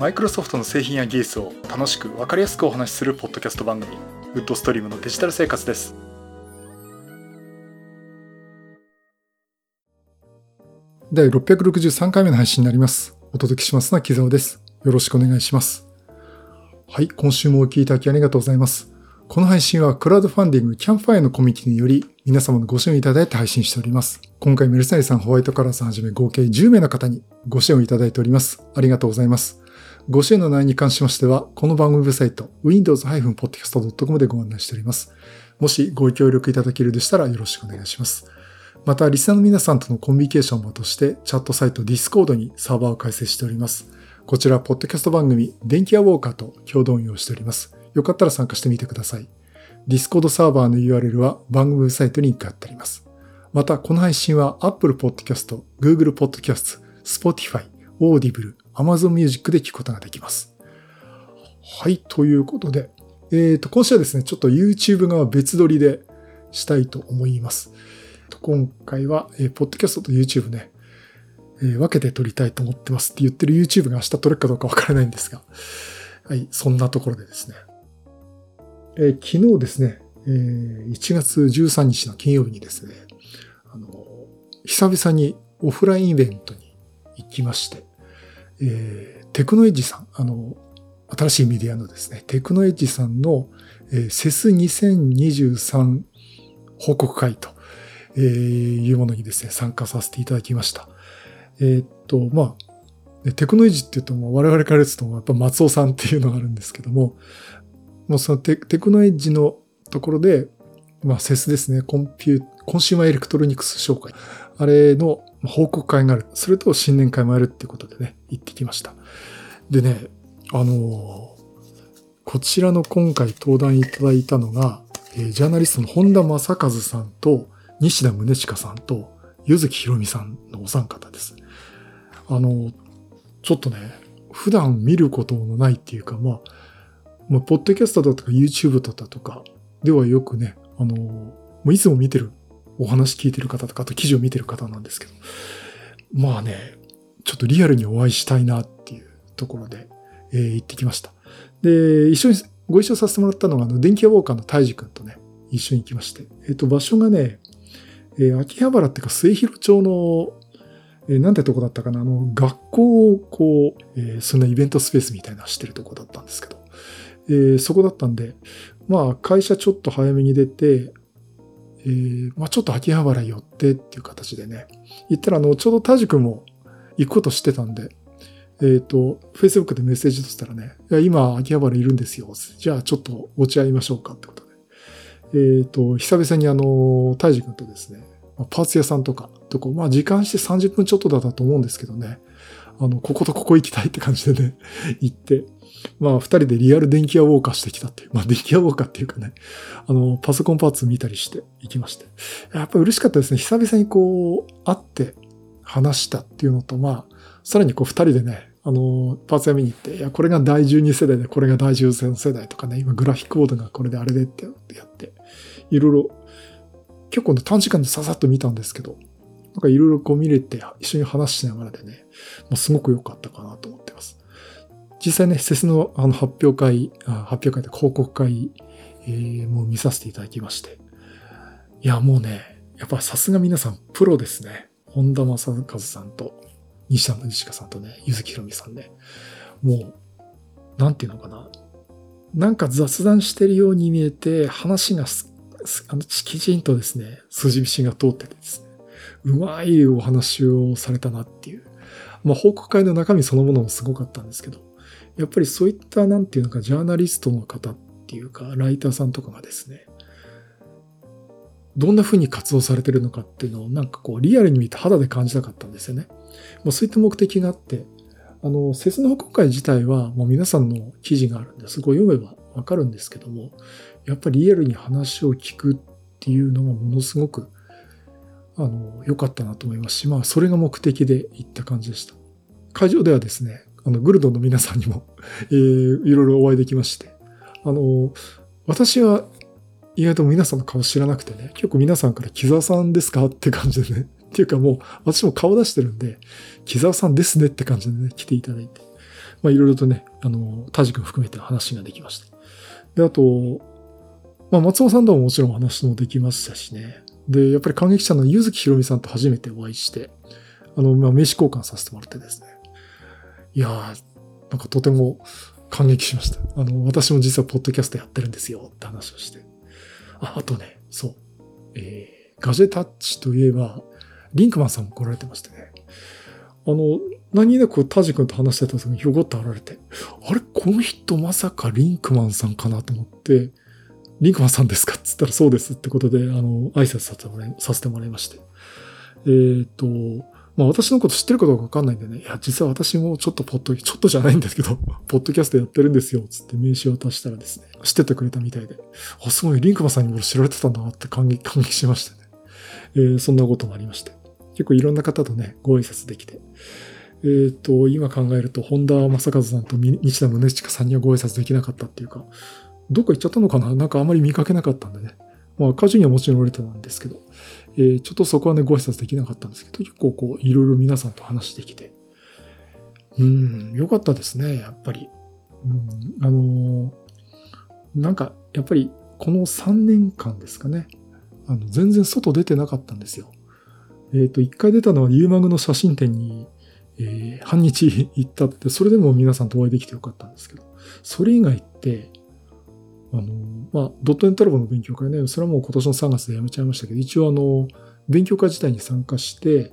マイクロソフトの製品や技術を楽しく分かりやすくお話しするポッドキャスト番組ウッドストリームのデジタル生活です第663回目の配信になりますお届けしますのは木澤ですよろしくお願いしますはい今週もお聞きいただきありがとうございますこの配信はクラウドファンディングキャンファイアのコミュニティにより皆様のご支援いただいて配信しております。今回メルサイさん、ホワイトカラーさんはじめ合計10名の方にご支援をいただいております。ありがとうございます。ご支援の内容に関しましては、この番組ウェブサイト、windows-podcast.com でご案内しております。もしご協力いただけるでしたらよろしくお願いします。また、リスナーの皆さんとのコミュニケーションをとして、チャットサイト Discord にサーバーを開設しております。こちら、ポッドキャスト番組、電気屋ウォーカーと共同運用しております。よかったら参加してみてください。Discord サーバーの URL は番組サイトに貼ってあります。また、この配信は Apple Podcast、Google Podcast、Spotify、Audible、Amazon Music で聞くことができます。はい、ということで、えっ、ー、と、今週はですね、ちょっと YouTube 側別撮りでしたいと思います。今回は、えー、ポッドキャストと YouTube ね、えー、分けて撮りたいと思ってますって言ってる YouTube が明日撮れるかどうかわからないんですが、はい、そんなところでですね。えー、昨日ですね、えー、1月13日の金曜日にですね、あの、久々にオフラインイベントに行きまして、えー、テクノエッジさん、あの、新しいメディアのですね、テクノエッジさんの、えー、セス2023報告会と、えー、いうものにですね、参加させていただきました。えー、っと、まあ、テクノエッジって言うともう我々から言うとやっぱ松尾さんっていうのがあるんですけども、もうそのテクノエッジのところで、まあ、 CES ですね、コンピュー、 Consumer Electronics Show。あれの報告会がある。それと新年会もあるっていうことでね、行ってきました。でね、あのこちらの今回登壇いただいたのが、えー、ジャーナリストの本田雅一さんと、西田宗千佳さんと、ゆずきひろみさんのお三方です。あの、ちょっとね、普段見ることのないっていうか、まあ、まあ、ポッドキャストだとか YouTube だとかではよくね、あの、もういつも見てる、お話聞いてる方とか、あと記事を見てる方なんですけど、まあね、ちょっとリアルにお会いしたいなっていうところで、えー、行ってきました。で、一緒にご一緒させてもらったのが、あの、電気屋ウォーカーの大治君とね、一緒に行きまして。えっ、ー、と、場所がね、えー、秋葉原っていうか末広町の、えー、なんてとこだったかな、あの、学校をこう、えー、そんなイベントスペースみたいなしてるとこだったんですけど、えー、そこだったんで、まあ、会社ちょっと早めに出て、えー、まあ、ちょっと秋葉原寄ってっていう形でね、行ったら、あの、ちょうど田くも行くことしてたんで、えっ、ー、と、Facebook でメッセージとしたらね、いや、今、秋葉原いるんですよ。じゃあ、ちょっとお茶会いましょうかってことで。えっ、ー、と、久々にあの、大治君とですね、パーツ屋さんとか、とこ、まあ、時間して30分ちょっとだったと思うんですけどね、あの、こことここ行きたいって感じでね、行って、まあ、二人でリアル電気屋ウォーカーしてきたっていう。まあ、電気屋ウォーカーっていうかね、あの、パソコンパーツ見たりして行きまして。やっぱ嬉しかったですね。久々にこう、会って話したっていうのと、まあ、さらにこう二人でね、あの、パーツ屋見に行って、いや、これが第12世代で、これが第13世代とかね、今グラフィックボードがこれであれでってやって、いろいろ、結構ね、短時間でささっと見たんですけど、なんかいろいろこう見れて、一緒に話しながらでね、もうすごく良かったか。実際ね、施設のあの発表会、発表会で広告会、えー、もう見させていただきまして。いや、もうね、やっぱさすが皆さんプロですね。本田正和さんと、西田の西香さんとね、ゆずきひろみさんね。もう、なんていうのかな。なんか雑談してるように見えて、話がすあの、きちんとですね、筋道が通っててですね、うまいお話をされたなっていう。まあ、報告会の中身そのものもすごかったんですけど、やっぱりそういったなんていうのか、ジャーナリストの方っていうか、ライターさんとかがですね、どんな風に活動されてるのかっていうのをなんかこうリアルに見て肌で感じたかったんですよね。まあ、そういった目的があって、あの、セスの報告会自体はもう皆さんの記事があるんで、すごい読めばわかるんですけども、やっぱりリアルに話を聞くっていうのがものすごく、あの、良かったなと思いますし、まあ、それが目的で行った感じでした。会場ではですね、あの、グルドンの皆さんにも、えー、いろいろお会いできまして、あの、私は意外と皆さんの顔知らなくてね、結構皆さんから木沢さんですかって感じでね、っていうかもう私も顔出してるんで、木沢さんですねって感じでね、来ていただいて。まあいろいろとね、あの、タジ君含めて話ができました。で、あと、まあ松尾さんとももちろん話もできましたしね。で、やっぱり感激者の柚木ひろみさんと初めてお会いして、あの、まあ名刺交換させてもらってですね。いやー、なんかとても感激しました。あの、私も実はポッドキャストやってるんですよって話をして。あ、あとね、そう。えー、ガジェタッチといえば、リンクマンさんも来られてましてね。あの、何気なくタジ君と話してた時にひょこっと現れて、あれ？この人まさかリンクマンさんかなと思って、リンクマンさんですか？っつったらそうですってことで、あの、挨拶させてもらいまして。えっ、ー、と、まあ私のこと知ってるかどうかわかんないんでね、いや、実は私もちょっとポッド、ちょっとじゃないんですけど、ポッドキャストやってるんですよ、つって名刺を渡したらですね、知っててくれたみたいで、あ、すごい、リンクマさんにも知られてたんだなって感激、感激しましてね。えー、そんなこともありまして。結構いろんな方とね、ご挨拶できて。えっ、ー、と、今考えると、本田正和さんと西田宗近さんにはご挨拶できなかったっていうか、どっか行っちゃったのかな？なんかあまり見かけなかったんでね。まあ、家事にはもちろんれてたんですけど、えー、ちょっとそこはね、ご挨拶できなかったんですけど、結構こう、いろいろ皆さんと話できて、うん、よかったですね、やっぱり。うん、あのー、なんか、やっぱり、この3年間ですかね、あの、全然外出てなかったんですよ。えっ、ー、と、一回出たのはユーマグの写真展に、えー、半日行ったって、それでも皆さんとお会いできてよかったんですけど、それ以外って、あの、まあ、ドットネットラボの勉強会ね、それはもう今年の3月でやめちゃいましたけど、一応あの、勉強会自体に参加して、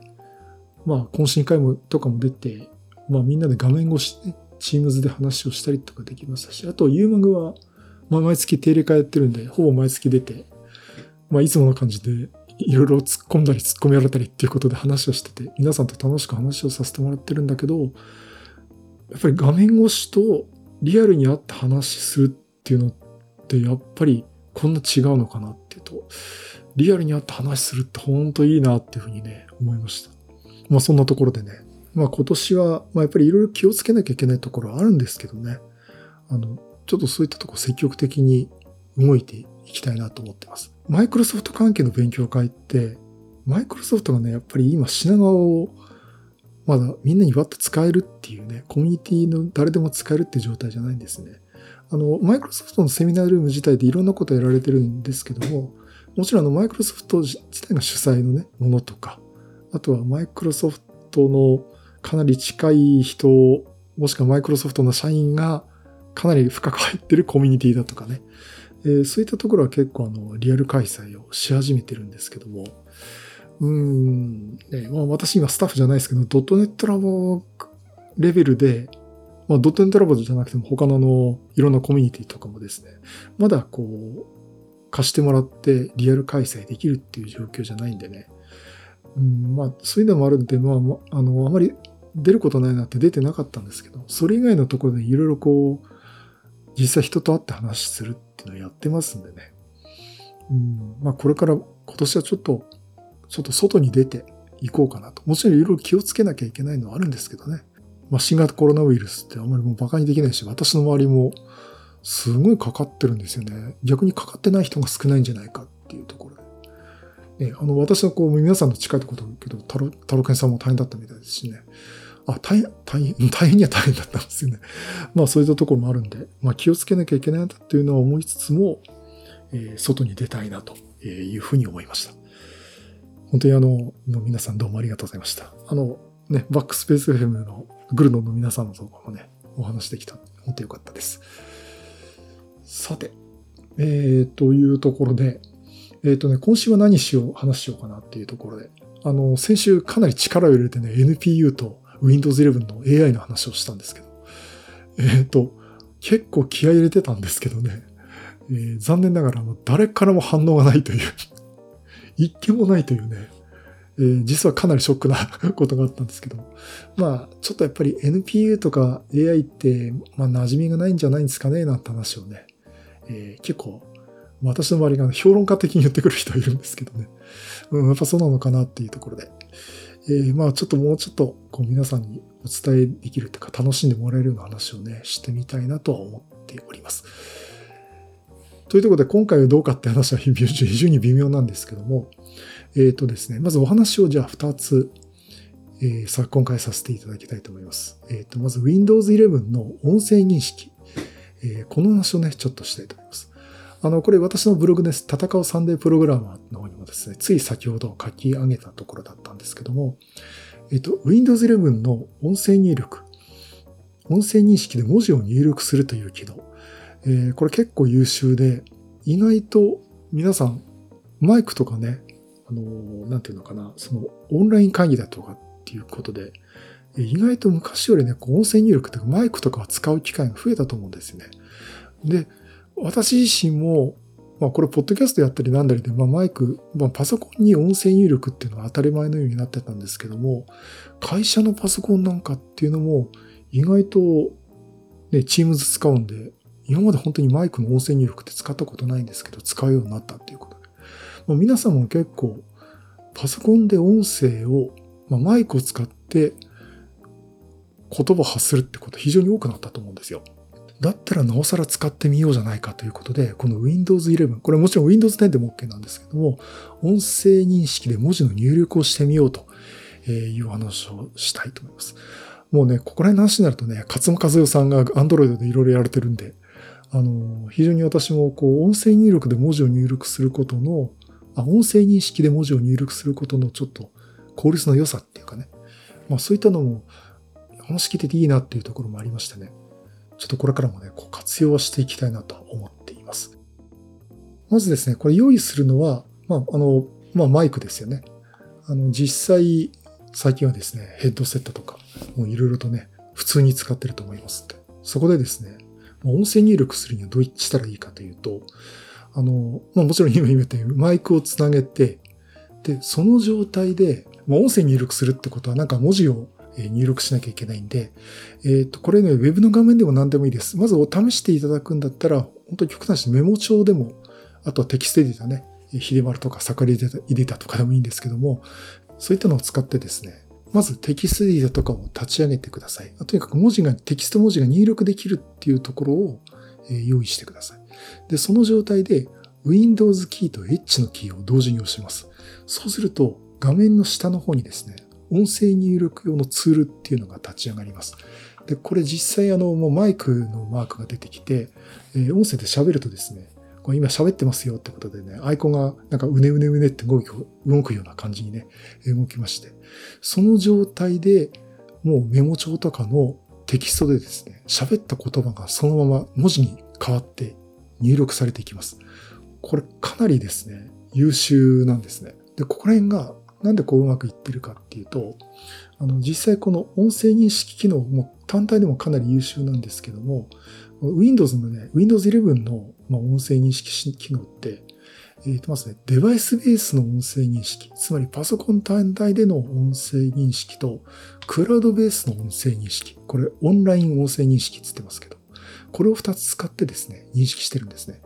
まあ、懇親会もとかも出て、まあ、みんなで画面越しで、ね、チームズで話をしたりとかできましたし、あと、ユーマグは、まあ、毎月定例会やってるんで、ほぼ毎月出て、まあ、いつもの感じで、いろいろ突っ込んだり突っ込みられたりっていうことで話をしてて、皆さんと楽しく話をさせてもらってるんだけど、やっぱり画面越しとリアルに会って話するっていうのってってやっぱりこんな違うのかなっていうと、リアルに会って話するって本当いいなっていうふうにね、思いました。まあそんなところでね、まあ今年は、まあやっぱりいろいろ気をつけなきゃいけないところはあるんですけどね、あの、ちょっとそういったとこ積極的に動いていきたいなと思ってます。マイクロソフト関係の勉強会って、マイクロソフトがね、やっぱり今品川をまだみんなにわっと使えるっていうね、コミュニティの誰でも使えるって状態じゃないんですね。あの、マイクロソフトのセミナールーム自体でいろんなことやられてるんですけども、もちろんあの、マイクロソフト自体が主催のね、ものとか、あとはマイクロソフトのかなり近い人、もしくはマイクロソフトの社員がかなり深く入ってるコミュニティだとかね、えー、そういったところは結構あの、リアル開催をし始めてるんですけども、うん、ね、まあ私今スタッフじゃないですけど、ドットネットラボレベルでまあ、ドットネットラボじゃなくても他のあの、いろんなコミュニティとかもですね、まだこう、貸してもらってリアル開催できるっていう状況じゃないんでね。うん、まあ、そういうのもあるんで、まあ、あの、あまり出ることないなって出てなかったんですけど、それ以外のところでいろいろこう、実際人と会って話するっていうのをやってますんでね。うん、まあ、これから今年はちょっと、ちょっと外に出ていこうかなと。もちろんいろいろ気をつけなきゃいけないのはあるんですけどね。まあ、新型コロナウイルスってあんまりもう馬鹿にできないし、私の周りもすごいかかってるんですよね。逆にかかってない人が少ないんじゃないかっていうところで。ね、あの、私はこう、皆さんの近いところだけど、タロ、タロケンさんも大変だったみたいですしね。あ、大変、大変、大変には大変だったんですよね。まあそういったところもあるんで、まあ気をつけなきゃいけないんだっていうのは思いつつも、えー、外に出たいなというふうに思いました。本当にあの、皆さんどうもありがとうございました。あの、ね、バックスペース FM のグルノンの皆さんのとこもね、お話できた。本当よかったです。さて、えー、というところで、えっ、ー、とね、今週は何しよう、話しようかなっていうところで、あの、先週かなり力を入れてね、NPU と Windows 11の AI の話をしたんですけど、えっ、ー、と、結構気合入れてたんですけどね、えー、残念ながら誰からも反応がないという 一件もないというね、えー、実はかなりショックなことがあったんですけど、まあ、ちょっとやっぱり NPU とか AI って、まあ、馴染みがないんじゃないんですかね、なんて話をね、えー、結構、私の周りが評論家的に言ってくる人いるんですけどね、うん、やっぱそうなのかなっていうところで、えー、まあ、ちょっともうちょっと、こう、皆さんにお伝えできるというか、楽しんでもらえるような話をね、してみたいなとは思っております。というところで、今回はどうかって話は非常に微妙なんですけども、えっ、ー、とですね、まずお話をじゃあ2つ、えー、さ、今回させていただきたいと思います。えっ、ー、と、まず Windows 11の音声認識。えー、この話をね、ちょっとしたいと思います。あの、これ私のブログです。戦うサンデープログラマーの方にもですね、つい先ほど書き上げたところだったんですけども、えっ、と、Windows 11の音声入力。音声認識で文字を入力するという機能。えー、これ結構優秀で、意外と皆さん、マイクとかね、あの、なんていうのかな、そのオンライン会議だとかっていうことで、意外と昔よりね、こう音声入力とかマイクとかを使う機会が増えたと思うんですね。で、私自身も、まあこれ、ポッドキャストやったりなんだりで、まあマイク、まあパソコンに音声入力っていうのは当たり前のようになってたんですけども、会社のパソコンなんかっていうのも、意外と、ね、チームズ使うんで、今まで本当にマイクの音声入力って使ったことないんですけど、使うようになったっていうことで。まあ、皆さんも結構、パソコンで音声を、まあ、マイクを使って言葉を発するってこと非常に多くなったと思うんですよ。だったらなおさら使ってみようじゃないかということで、この Windows 11、これもちろん Windows 10でも OK なんですけども、音声認識で文字の入力をしてみようという話をしたいと思います。もうね、ここら辺の話になるとね、勝間和代さんが Android でいろいろやられてるんで、あの、非常に私もこう、音声入力で文字を入力することの、音声認識で文字を入力することのちょっと効率の良さっていうかね、まあそういったのも話聞いてていいなっていうところもありましてね、ちょっとこれからもね、こう活用はしていきたいなと思っています。まずですね、これ用意するのは、まあ、あの、まあマイクですよね。あの、実際、最近はですね、ヘッドセットとか、もういろいろとね、普通に使ってると思いますって。そこでですね、音声入力するにはどうしたらいいかというと、あの、まあもちろん今言ったようにマイクをつなげて、で、その状態で、まあ、音声入力するってことはなんか文字を入力しなきゃいけないんで、えっ、ー、と、これね、ウェブの画面でも何でもいいです。まずお試していただくんだったら、本当に極端にメモ帳でも、あとはテキストエディターね、ヒデマルとかサカリエディターとかでもいいんですけども、そういったのを使ってですね、まずテキストエディターとかを立ち上げてください。とにかく文字が、テキスト文字が入力できるっていうところを用意してください。で、その状態で Windows キーと Edge のキーを同時に押します。そうすると画面の下の方にですね、音声入力用のツールっていうのが立ち上がります。で、これ実際あの、もうマイクのマークが出てきて、え、音声で喋るとですね、これ今喋ってますよってことでね、アイコンがなんかうねうねうねって動く動くような感じにね、動きまして、その状態でもうメモ帳とかのテキストでですね、喋った言葉がそのまま文字に変わって入力されていきます。これかなりですね、優秀なんですね。で、ここら辺がなんでこううまくいってるかっていうと、あの、実際この音声認識機能も単体でもかなり優秀なんですけども、Windows のね、Windows 11の、ま音声認識機能って、えー、とまずね、デバイスベースの音声認識、つまりパソコン単体での音声認識と、クラウドベースの音声認識、これオンライン音声認識って言ってますけど、これを2つ使ってですね、認識してるんですね。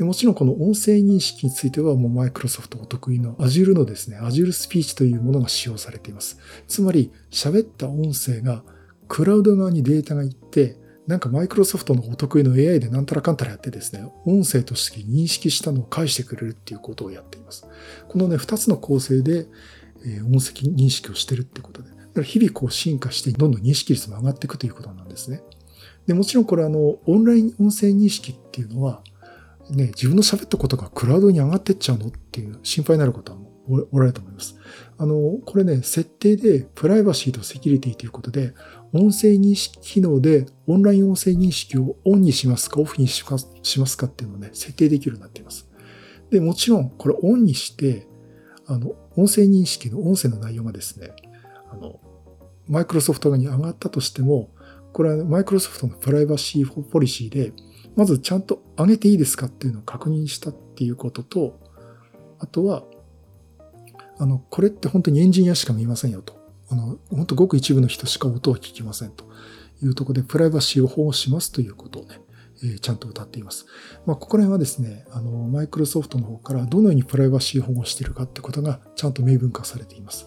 でもちろんこの音声認識についてはもうマイクロソフトお得意の Azure のですね、Azure スピーチというものが使用されています。つまり喋った音声がクラウド側にデータが行って、なんかマイクロソフトのお得意の AI でなんたらかんたらやってですね、音声として認識したのを返してくれるっていうことをやっています。このね、二つの構成で、え音声認識をしてるってことで、だから日々こう進化してどんどん認識率も上がっていくということなんですね。で、もちろんこれあの、オンライン音声認識っていうのは、ね、自分の喋ったことがクラウドに上がってっちゃうのっていう心配になる方もおられると思います。あの、これね、設定でプライバシーとセキュリティということで、音声認識機能でオンライン音声認識をオンにしますか、オフにしますかっていうのをね、設定できるようになっています。で、もちろん、これオンにして、あの、音声認識の音声の内容がですね、あの、マイクロソフト側に上がったとしても、これはマイクロソフトのプライバシーポリシーで、まずちゃんと上げていいですかっていうのを確認したっていうことと、あとは、あの、これって本当にエンジニアしか見ませんよと。あの、本当ごく一部の人しか音は聞きませんというところで、プライバシーを保護しますということをね、えー、ちゃんと歌っています。まあ、ここら辺はですね、あの、マイクロソフトの方からどのようにプライバシー保護しているかってことがちゃんと明文化されています。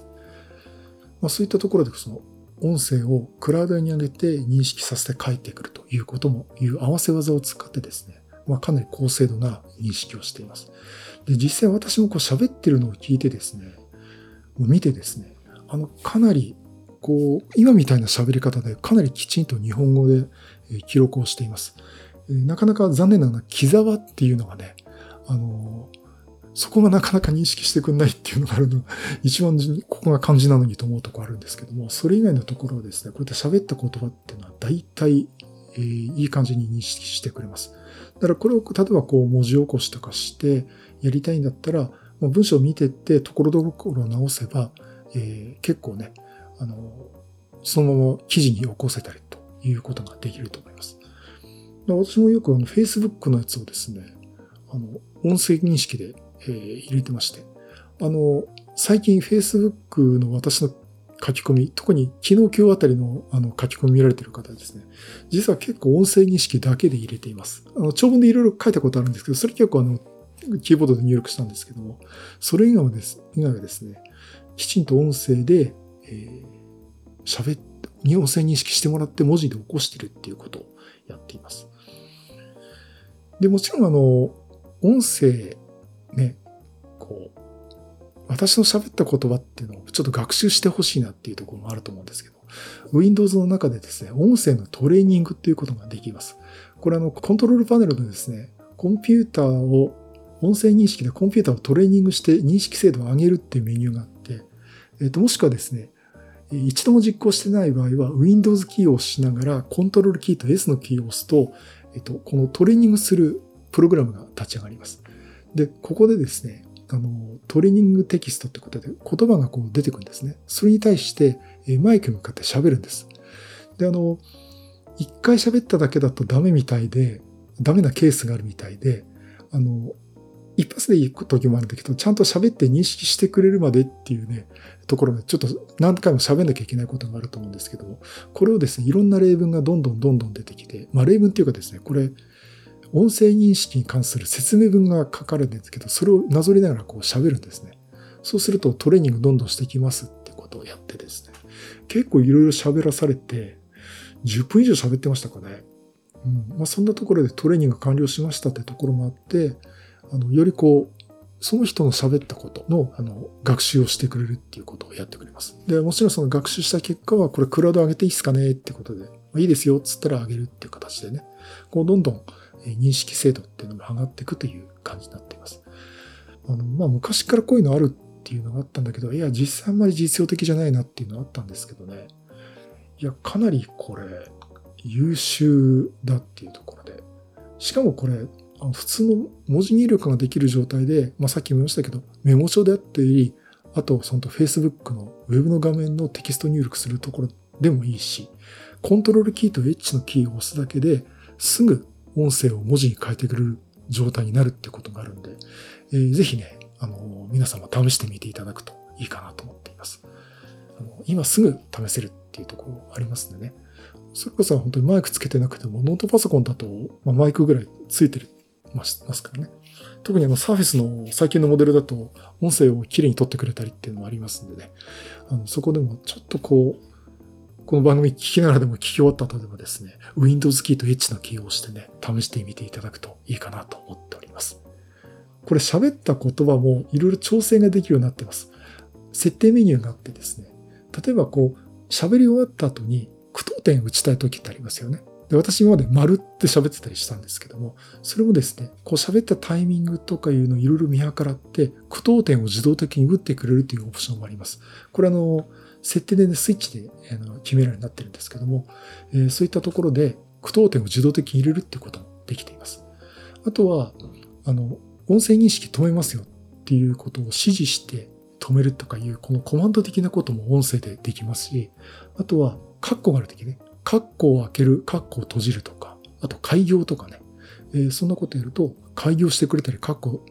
まあ、そういったところで、その、音声をクラウドに上げて認識させて帰ってくるということも、いう合わせ技を使ってですね、まあ、かなり高精度な認識をしています。で、実際私もこう喋ってるのを聞いてですね、見てですね、あの、かなりこう、今みたいな喋り方でかなりきちんと日本語で記録をしています。なかなか残念ながら、木沢っていうのがね、あの、そこがなかなか認識してくんないっていうのがあるのが、一番ここが漢字なのにと思うとこあるんですけども、それ以外のところはですね、こうやって喋った言葉っていうのは大体、えー、いい感じに認識してくれます。だからこれを例えばこう文字起こしとかしてやりたいんだったら、文章を見てってところどころ直せば、えー、結構ね、あの、そのまま記事に起こせたりということができると思います。私もよくあの Facebook のやつをですね、あの、音声認識で、えー、入れてまして、あの、最近 Facebook の私の書き込み、特に昨日今日あたりのあの書き込み見られてる方ですね、実は結構音声認識だけで入れています。あの長文でいろいろ書いたことあるんですけど、それ結構あの、キーボードで入力したんですけども、それ以外はです、以外はですね、きちんと音声で、えー、喋って、音声認識してもらって文字で起こしてるっていうことをやっています。で、もちろんあの、音声、ね、こう、私の喋った言葉っていうのをちょっと学習してほしいなっていうところもあると思うんですけど、Windows の中でですね、音声のトレーニングっていうことができます。これあの、コントロールパネルでですね、コンピューターを、音声認識でコンピューターをトレーニングして認識精度を上げるっていうメニューがあっ、えっ、と、もしくはですね、一度も実行してない場合は、Windows キーを押しながら、コントロールキーと S のキーを押すと、えっ、と、このトレーニングするプログラムが立ち上がります。で、ここでですね、あの、トレーニングテキストってことで言葉がこう出てくるんですね。それに対してマイクに向かって喋るんです。で、あの、一回喋っただけだとダメみたいで、ダメなケースがあるみたいで、あの、一発でいい時もあるんだけど、ちゃんと喋って認識してくれるまでっていうね、ところがちょっと何回も喋んなきゃいけないことがあると思うんですけど、これをですね、いろんな例文がどんどんどんどん出てきて、まあ例文っていうかですね、これ、音声認識に関する説明文が書かれるんですけど、それをなぞりながらこう喋るんですね。そうするとトレーニングどんどんしてきますってことをやってですね。結構いろいろ喋らされて、10分以上喋ってましたかね。うんまあ、そんなところでトレーニング完了しましたってところもあって、あの、よりこう、その人の喋ったことの、あの、学習をしてくれるっていうことをやってくれます。で、もちろんその学習した結果は、これクラウド上げていいですかねってことで、ま、いいですよっつったら上げるっていう形でね、こう、どんどん認識精度っていうのも上がっていくという感じになっています。あの、まあ、昔からこういうのあるっていうのがあったんだけど、いや、実際あんまり実用的じゃないなっていうのはあったんですけどね。いや、かなりこれ、優秀だっていうところで。しかもこれ、普通の文字入力ができる状態で、まあ、さっきも言いましたけど、メモ帳であったり、あと、その Facebook のウェブの画面のテキスト入力するところでもいいし、コントロールキーと H のキーを押すだけですぐ音声を文字に変えてくれる状態になるってことがあるんで、えー、ぜひね、あの、皆様試してみていただくといいかなと思っています。あの今すぐ試せるっていうところありますんでね。それこそ本当にマイクつけてなくても、ノートパソコンだと、まあ、マイクぐらいついてるますからね。特にあのサーフィスの最近のモデルだと音声をきれいに撮ってくれたりっていうのもありますんでね。あのそこでもちょっとこう、この番組聞きながらでも聞き終わった後でもですね、Windows キーと H のキーを押してね、試してみていただくといいかなと思っております。これ喋った言葉もいろいろ調整ができるようになってます。設定メニューがあってですね、例えばこう、喋り終わった後に句読点打ちたい時ってありますよね。で私今まで丸って喋ってたりしたんですけども、それもですね、こう喋ったタイミングとかいうのをいろいろ見計らって、句読点を自動的に打ってくれるというオプションもあります。これあの、設定でね、スイッチで決めるようになってるんですけども、えそういったところで句読点を自動的に入れるっていうこともできています。あとは、あの、音声認識止めますよっていうことを指示して止めるとかいう、このコマンド的なことも音声でできますし、あとは、カッコがあるときね、カッコを開ける、カッコを閉じるとか、あと開業とかね、えー、そんなことやると、開業してくれたり、カッコ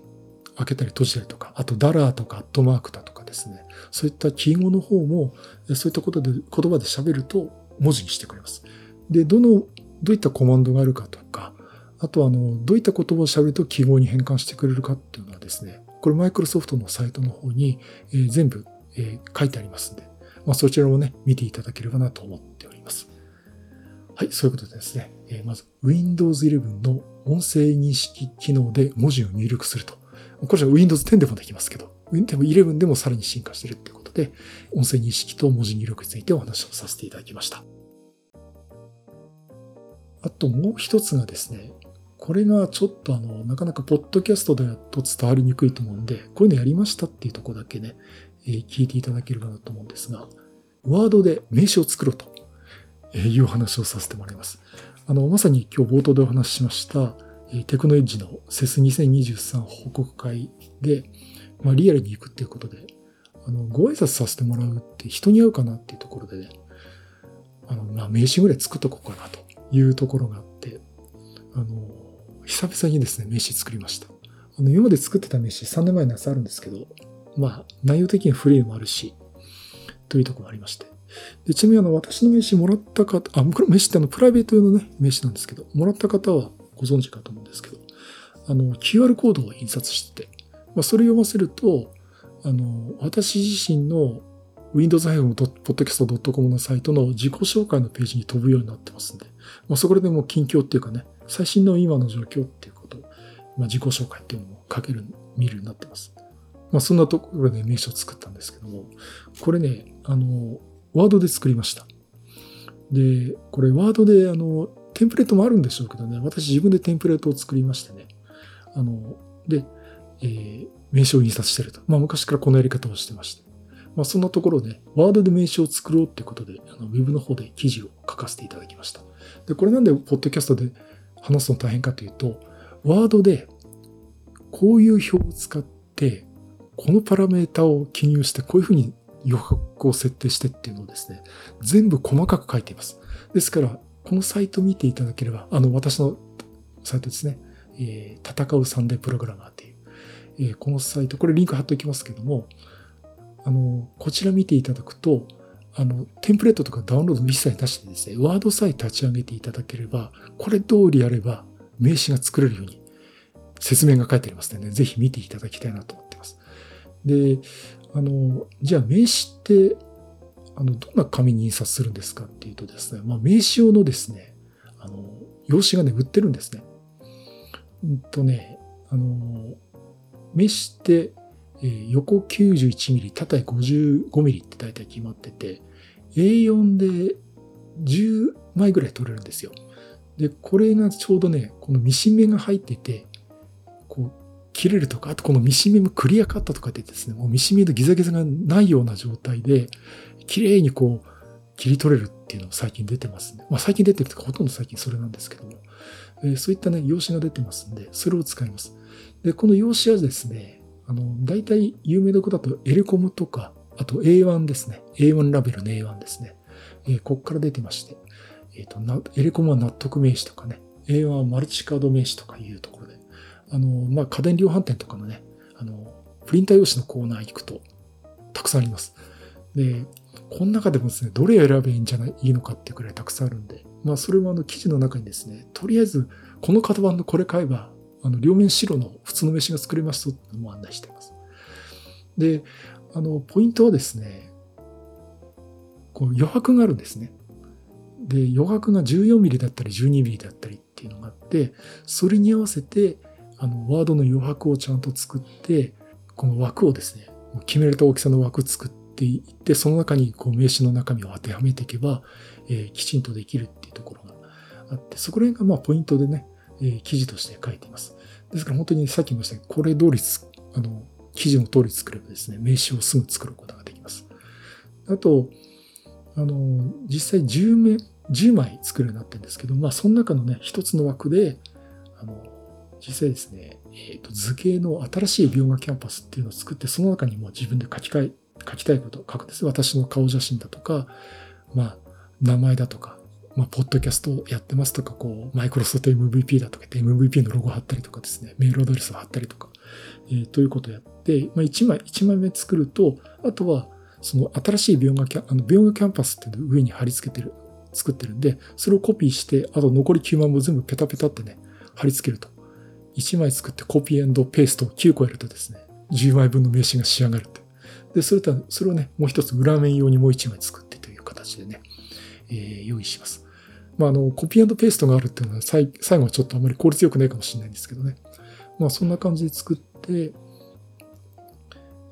開けたり閉じたりとか、あとダラーとかアットマークだとかですね、そういった記号の方も、そういったことで言葉で喋ると文字にしてくれます。で、どの、どういったコマンドがあるかとか、あとあの、どういった言葉を喋ると記号に変換してくれるかっていうのはですね、これマイクロソフトのサイトの方に、えー、全部、えー、書いてありますんで、まあ、そちらもね、見ていただければなと思っております。はい、そういうことでですね、えー、まず Windows 11の音声認識機能で文字を入力すると。これじゃ Windows 10でもできますけど、でも11でもさらに進化してるってことことで、音声認識と文字入力についてお話をさせていただきました。あともう一つがですね、これがちょっとあの、なかなかポッドキャストだと伝わりにくいと思うんで、こういうのやりましたっていうとこだけね、えー、聞いていただければなと思うんですが、ワードで名詞を作ろうとえいう話をさせてもらいます。あの、まさに今日冒頭でお話ししました、えテクノエッジのセス2023報告会で、まあ、リアルに行くっていうことで、あの、ご挨拶させてもらうって人に会うかなっていうところでね、あの、まあ、名刺ぐらい作っとこうかなというところがあって、あの、久々にですね、名刺作りました。あの、今まで作ってた名刺3年前のやつあるんですけど、まあ、内容的にフリーもあるし、というところもありまして。でちなみにあの、私の名刺もらった方、あ、これ名刺ってあの、プライベート用のね、名刺なんですけど、もらった方はご存知かと思うんですけど、あの、QR コードを印刷してて、まあ、それ読ませると、あの、私自身の windows-podcast.com のサイトの自己紹介のページに飛ぶようになってますんで、まあ、そこでもう近況っていうかね、最新の今の状況っていうことを、まあ、自己紹介っていうのも書ける、見るようになってます。まあ、そんなところで名刺を作ったんですけども、これね、あの、ワードで作りました。で、これワードで、あの、テンプレートもあるんでしょうけどね、私自分でテンプレートを作りましてね、あの、で、えー、名刺を印刷してると。まあ昔からこのやり方をしてまして。まあそんなところで、ワードで名刺を作ろうってことで、あのウェブの方で記事を書かせていただきました。で、これなんでポッドキャストで話すの大変かというと、ワードでこういう表を使って、このパラメータを記入して、こういうふうに余白を設定してっていうのをですね、全部細かく書いています。ですから、このサイトを見ていただければ、あの、私のサイトですね、えー、戦うサンデープログラマーっていう、えー、このサイト、これリンク貼っておきますけども、あの、こちら見ていただくと、あの、テンプレートとかダウンロード一切なしでですね、ワードさえ立ち上げていただければ、これ通りやれば名詞が作れるように説明が書いてありますので、ね、ぜひ見ていただきたいなと思っています。で、あの、じゃあ名詞って、あの、どんな紙に印刷するんですかっていうとですね、まあ、名詞用のですね、あの、用紙がね、売ってるんですね。うんとね、あの、メッシって、えー、横 91mm、縦 55mm って大体決まってて、A4 で10枚ぐらい取れるんですよ。で、これがちょうどね、このミシン目が入ってて、切れるとか、あとこのミシン目もクリアカットとかでですね、もうミシン目のギザギザがないような状態で、綺麗にこう、切り取れるっていうのが最近出てますね。まあ最近出てるとかほとんど最近それなんですけども。えそういったね、用紙が出てますんで、それを使います。で、この用紙はですね、あの、大体有名どこだとエレコムとか、あと A1 ですね。A1 ラベルの A1 ですね。えー、こっから出てまして、えっ、ー、と、エレコムは納得名詞とかね、A1 はマルチカード名詞とかいうところ、あの、まあ、家電量販店とかのね、あの、プリンター用紙のコーナー行くと、たくさんあります。で、この中でもですね、どれ選べばいいんじゃない、いいのかっていうくらいたくさんあるんで、まあ、それもあの記事の中にですね、とりあえず、この型番のこれ買えば、あの、両面白の普通の飯が作れますというのも案内しています。で、あの、ポイントはですね、こう余白があるんですね。で、余白が 14mm だったり 12mm だったりっていうのがあって、それに合わせて、あの、ワードの余白をちゃんと作って、この枠をですね、決められた大きさの枠作っていって、その中にこう名詞の中身を当てはめていけば、えー、きちんとできるっていうところがあって、そこら辺がまあポイントでね、えー、記事として書いています。ですから本当にさっき言いましたけど、これ通りあの、記事の通り作ればですね、名詞をすぐ作ることができます。あと、あの、実際10名、10枚作るようになってるんですけど、まあ、その中のね、一つの枠で、あの、実際ですね、え、ー、と、図形の新しい描画キャンパスっていうのを作って、その中にも自分で書き換え、書きたいことを書くんです。私の顔写真だとか、まあ、名前だとか、まあ、ポッドキャストやってますとか、こう、マイクロソフト MVP だとかって MVP のロゴ貼ったりとかですね、メールアドレスを貼ったりとか、えー、ということをやって、まあ、1枚、1枚目作ると、あとは、その新しい描画キャン、あの、描画キャンパスっていうのを上に貼り付けてる、作ってるんで、それをコピーして、あと残り9枚も全部ペタペタってね、貼り付けると。1枚作ってコピーペーストを9個やるとですね、10枚分の名刺が仕上がるって。で、それと、それをね、もう一つ裏面用にもう1枚作ってという形でね、えー、用意します。まあ、あの、コピーペーストがあるっていうのは最後はちょっとあまり効率よくないかもしれないんですけどね。まあ、そんな感じで作って、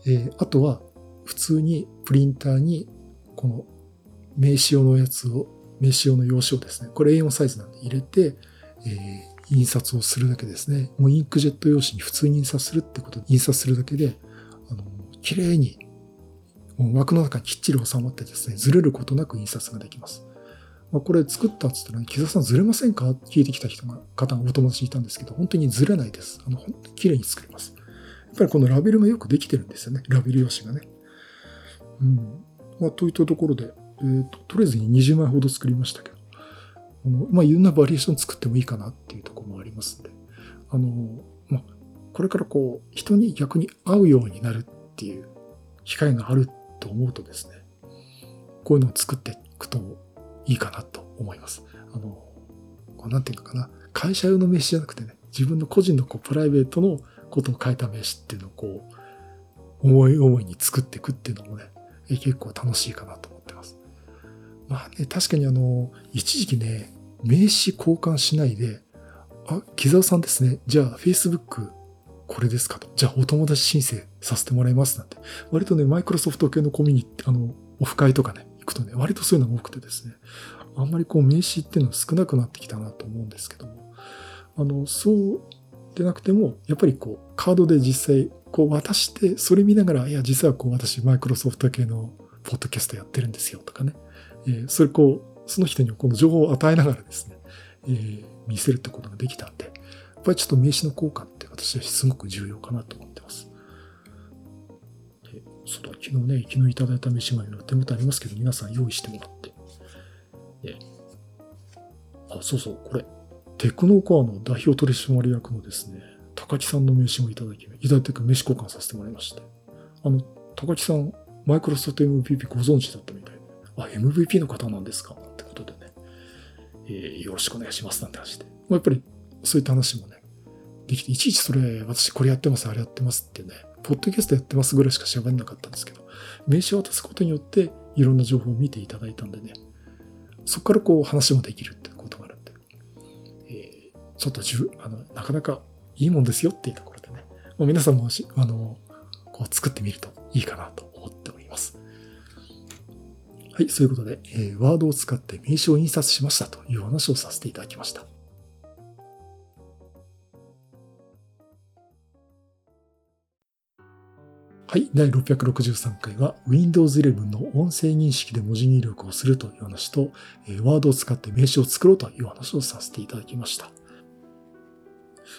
えー、あとは、普通にプリンターに、この名刺用のやつを、名刺用の用紙をですね、これ A4 サイズなんで入れて、えー、印刷をするだけですね。もうインクジェット用紙に普通に印刷するってことで、印刷するだけで、あの、綺麗に、もう枠の中にきっちり収まってですね、ずれることなく印刷ができます。まあ、これ作ったっつったら、ね、木澤さんずれませんか？って聞いてきた人が、方がお友達いたんですけど、本当にずれないです。あの、本当に綺麗に作れます。やっぱりこのラベルがよくできてるんですよね。ラベル用紙がね。うん。まあ、といったところで、えっ、ー、と、とりあえずに20枚ほど作りましたけど、あのまあ、いろんなバリエーション作ってもいいかなっていうとこもありますんで、あの、まあ、これからこう、人に逆に合うようになるっていう機会があると思うとですね、こういうのを作っていくといいかなと思います。あの、こうなんていうのかな、会社用の名刺じゃなくてね、自分の個人のこうプライベートのことを書いた名刺っていうのをこう、思い思いに作っていくっていうのもね、結構楽しいかなとま。あね、確かにあの、一時期ね、名刺交換しないで、あ、木沢さんですね。じゃあ、Facebook これですかと。じゃあ、お友達申請させてもらいますなんて。割とね、マイクロソフト系のコミュニティ、あの、オフ会とかね、行くとね、割とそういうのが多くてですね、あんまりこう名刺っていうのは少なくなってきたなと思うんですけども、あの、そうでなくても、やっぱりこう、カードで実際、こう渡して、それ見ながら、いや、実はこう、私、マイクロソフト系のポッドキャストやってるんですよとかね、えー、それこう、その人にこの情報を与えながらですね、えー、見せるってことができたんで、やっぱりちょっと名刺の効果って私はすごく重要かなと思ってます。でそうだ、昨日ね、昨日いただいた飯が手元ありますけど、皆さん用意してもらって。で、あ、そうそう、これ、テクノコアの代表取締役のですね、高木さんの名刺もいただき、いただいて名刺交換させてもらいまして。あの、高木さん、マイクロソフト MVP ご存知だったみたい、あ、MVP の方なんですか？ってことでね、えー、よろしくお願いしますなんて話で。やっぱり、そういった話もね、できて、いちいちそれ、私これやってます、あれやってますってね、ポッドキャストやってますぐらいしか喋んなかったんですけど、名刺を渡すことによって、いろんな情報を見ていただいたんでね、そこからこう話もできるってことがあるんで、えー、ちょっとじゅあのなかなかいいもんですよっていうところでね、もう皆さんもあのこう作ってみるといいかなと。はい、そういうことで、えー、ワードを使って名刺を印刷しましたという話をさせていただきました。はい。第663回は Windows 11の音声認識で文字入力をするという話と、ワードを使って名刺を作ろうという話をさせていただきました。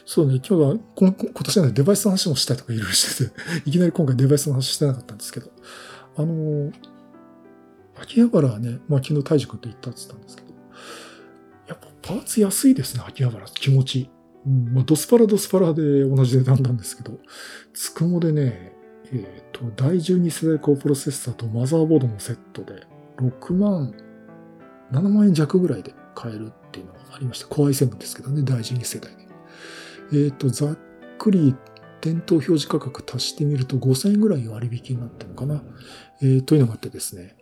そうね、今日は今年は、ね、デバイスの話もしたいとかいろいろしてて、いきなり今回デバイスの話してなかったんですけど、あの、秋葉原はね、まあ昨日大樹君と行ったって言ったんですけど、やっぱパーツ安いですね、秋葉原。気持ち。うん、まあドスパラドスパラで同じ値段なんですけど、つくもでね、えっ、ー、と、第12世代高プロセッサーとマザーボードのセットで6万、7万円弱ぐらいで買えるっていうのがありました。コアイ7ですけどね、第12世代で。えっ、ー、と、ざっくり店頭表示価格足してみると5000円ぐらい割引になったのかな。えー、というのがあってですね。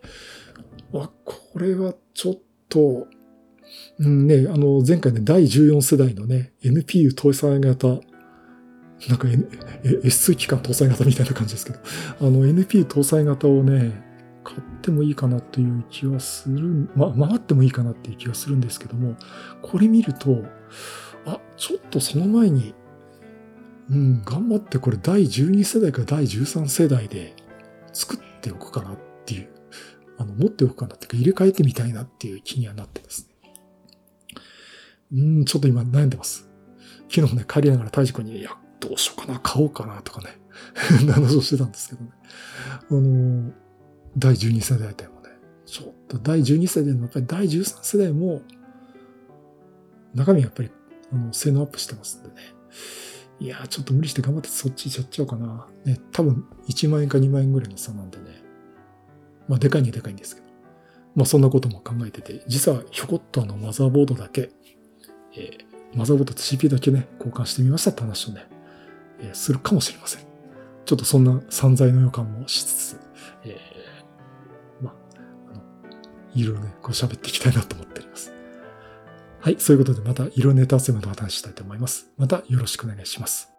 あ、これはちょっと、うんね、あの、前回ね、第14世代のね、NPU 搭載型なんか、S 機関搭載型みたいな感じですけど、あの NPU 搭載型をね、買ってもいいかなという気はする、ま、回ってもいいかなっていう気がするんですけども、これ見ると、あ、ちょっとその前に、うん、頑張ってこれ第12世代か第13世代で作っておくかなっ、あの、持っておくかなっていうか入れ替えてみたいなっていう気にはなってですね。うん、ちょっと今悩んでます。昨日ね、帰りながら大治君に、いや、どうしようかな、買おうかなとかね、話をしてたんですけどね。あの、第12世代でもね、ちょっと第12世代のやっぱり第13世代も、中身やっぱり、あの、性能アップしてますんでね。いやー、ちょっと無理して頑張ってそっち行っちゃっちゃおうかな。ね、多分1万円か2万円ぐらいの差なんでね。まあ、でかいにでかいんですけど。まあ、そんなことも考えてて、実はひょこっとあのマザーボードだけ、えー、マザーボードと CPU だけね、交換してみましたって話をね、えするかもしれません。ちょっとそんな散財の予感もしつつ、えー、まあ、の、いろいろね、こう喋っていきたいなと思っております。はい、そういうことでまたいろいろネタ集めの話したいと思います。またよろしくお願いします。